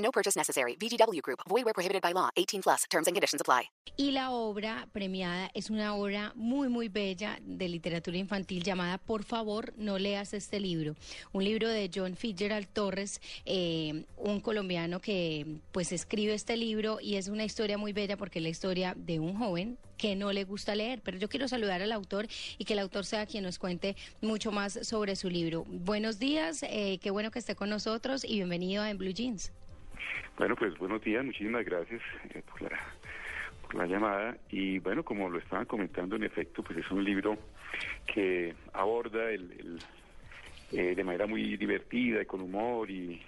No purchase necessary. VGW Group. Void where prohibited by law. 18 plus. Terms and conditions apply. Y la obra premiada es una obra muy, muy bella de literatura infantil llamada Por favor, no leas este libro. Un libro de John Fitzgerald Torres, eh, un colombiano que pues escribe este libro y es una historia muy bella porque es la historia de un joven que no le gusta leer. Pero yo quiero saludar al autor y que el autor sea quien nos cuente mucho más sobre su libro. Buenos días, eh, qué bueno que esté con nosotros y bienvenido a En Blue Jeans. Bueno, pues buenos días, muchísimas gracias eh, por, la, por la llamada. Y bueno, como lo estaban comentando, en efecto, pues es un libro que aborda el, el, eh, de manera muy divertida y con humor y,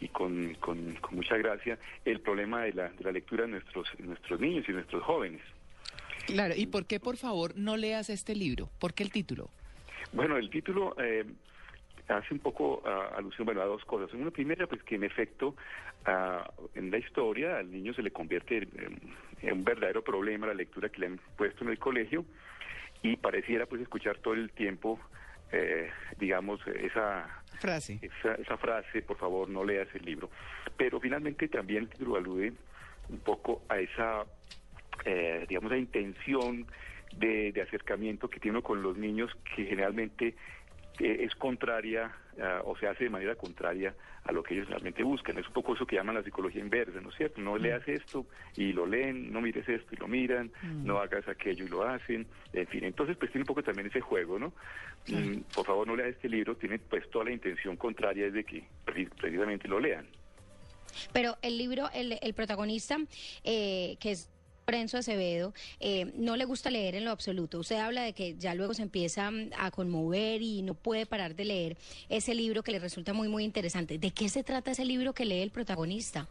y con, con, con, mucha gracia el problema de la, de la lectura de nuestros, nuestros niños y nuestros jóvenes. Claro, ¿y por qué, por favor, no leas este libro? ¿Por qué el título? Bueno, el título eh, hace un poco uh, alusión bueno, a dos cosas. Una primera, pues que en efecto uh, en la historia al niño se le convierte en, en, un verdadero problema la lectura que le han puesto en el colegio y pareciera pues escuchar todo el tiempo, eh, digamos, esa frase. Esa, esa, frase, por favor, no leas el libro. Pero finalmente también el título alude un poco a esa, eh, digamos, a intención de, de acercamiento que tiene uno con los niños que generalmente es contraria uh, o se hace de manera contraria a lo que ellos realmente buscan. Es un poco eso que llaman la psicología inversa, ¿no es cierto? No mm. leas esto y lo leen, no mires esto y lo miran, mm. no hagas aquello y lo hacen, en fin. Entonces, pues tiene un poco también ese juego, ¿no? Mm. por favor, no leas este libro, tiene pues toda la intención contraria es de que precisamente lo lean. Pero el libro, el, el protagonista, eh, que es Lorenzo Acevedo, eh, no le gusta leer en lo absoluto. Usted habla de que ya luego se empieza a conmover y no puede parar de leer ese libro que le resulta muy, muy interesante. ¿De qué se trata ese libro que lee el protagonista?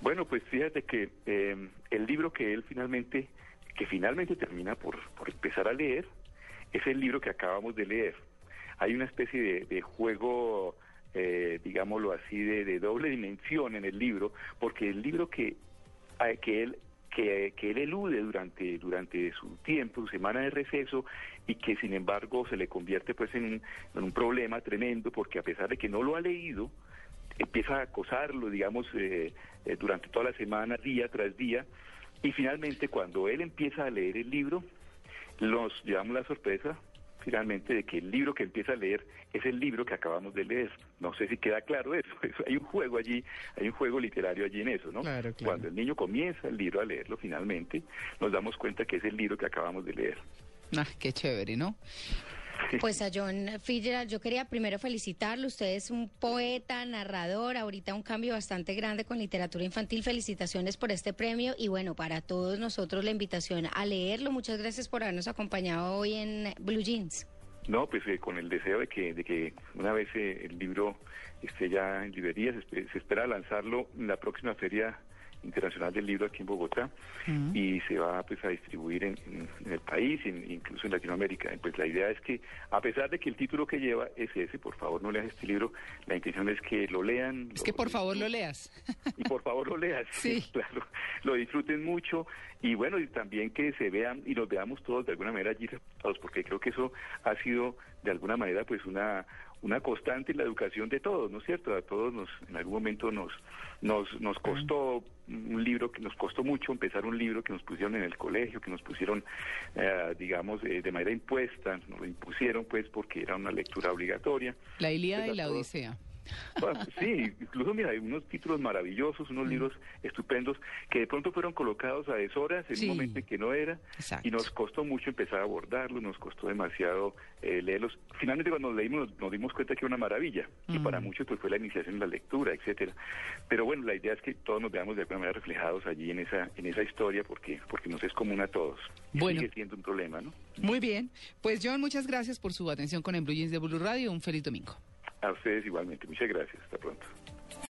Bueno, pues fíjate que eh, el libro que él finalmente, que finalmente termina por, por empezar a leer, es el libro que acabamos de leer. Hay una especie de, de juego, eh, digámoslo así, de, de doble dimensión en el libro, porque el libro que, que él que, que, él elude durante, durante su tiempo, su semana de receso, y que sin embargo se le convierte pues en un, problema tremendo, porque a pesar de que no lo ha leído, empieza a acosarlo, digamos, eh, eh, durante toda la semana, día tras día, y finalmente cuando él empieza a leer el libro, nos llevamos la sorpresa finalmente de que el libro que empieza a leer es el libro que acabamos de leer. No sé si queda claro eso. hay un juego allí, hay un juego literario allí en eso, ¿no? Claro, claro. Cuando el niño comienza el libro a leerlo finalmente, nos damos cuenta que es el libro que acabamos de leer. Ah, qué chévere, ¿no? Pues a John Fitzgerald, yo quería primero felicitarlo. Usted es un poeta, narrador, ahorita un cambio bastante grande con literatura infantil. Felicitaciones por este premio y bueno, para todos nosotros la invitación a leerlo. Muchas gracias por habernos acompañado hoy en Blue Jeans. No, pues eh, con el deseo de que, de que una vez eh, el libro esté ya en librerías, se, se espera lanzarlo en la próxima feria internacional del libro aquí en Bogotá uh -huh. y se va pues a distribuir en, en, el país, en, incluso en Latinoamérica. Pues la idea es que, a pesar de que el título que lleva es ese, por favor no leas este libro, la intención es que lo lean. Es lo, que por favor lo leas. Y por favor lo leas, sí. claro, lo disfruten mucho y bueno, y también que se vean y nos veamos todos de alguna manera allí porque creo que eso ha sido de alguna manera pues una una constante en la educación de todos, ¿no es cierto? A todos nos, en algún momento nos, nos, nos costó un libro que nos costó mucho empezar un libro que nos pusieron en el colegio, que nos pusieron, eh, digamos, eh, de manera impuesta, nos lo impusieron pues porque era una lectura obligatoria. La Ilíada y la Odisea. Bueno, sí, incluso mira, hay unos títulos maravillosos, unos mm. libros estupendos que de pronto fueron colocados a deshoras en sí. un momento en que no era Exacto. y nos costó mucho empezar a abordarlos, nos costó demasiado eh, leerlos. Finalmente cuando los leímos nos, nos, dimos cuenta que era una maravilla mm. y para muchos pues fue la iniciación en la lectura, etcétera. Pero bueno, la idea es que todos nos veamos de alguna manera reflejados allí en esa en esa historia porque porque nos es común a todos. Bueno. sigue siendo un problema, ¿no? Muy bien. Pues John, muchas gracias por su atención con el Blue Jeans de Blue Radio. Un feliz domingo. A ustedes igualmente. Muchas gracias. Hasta pronto.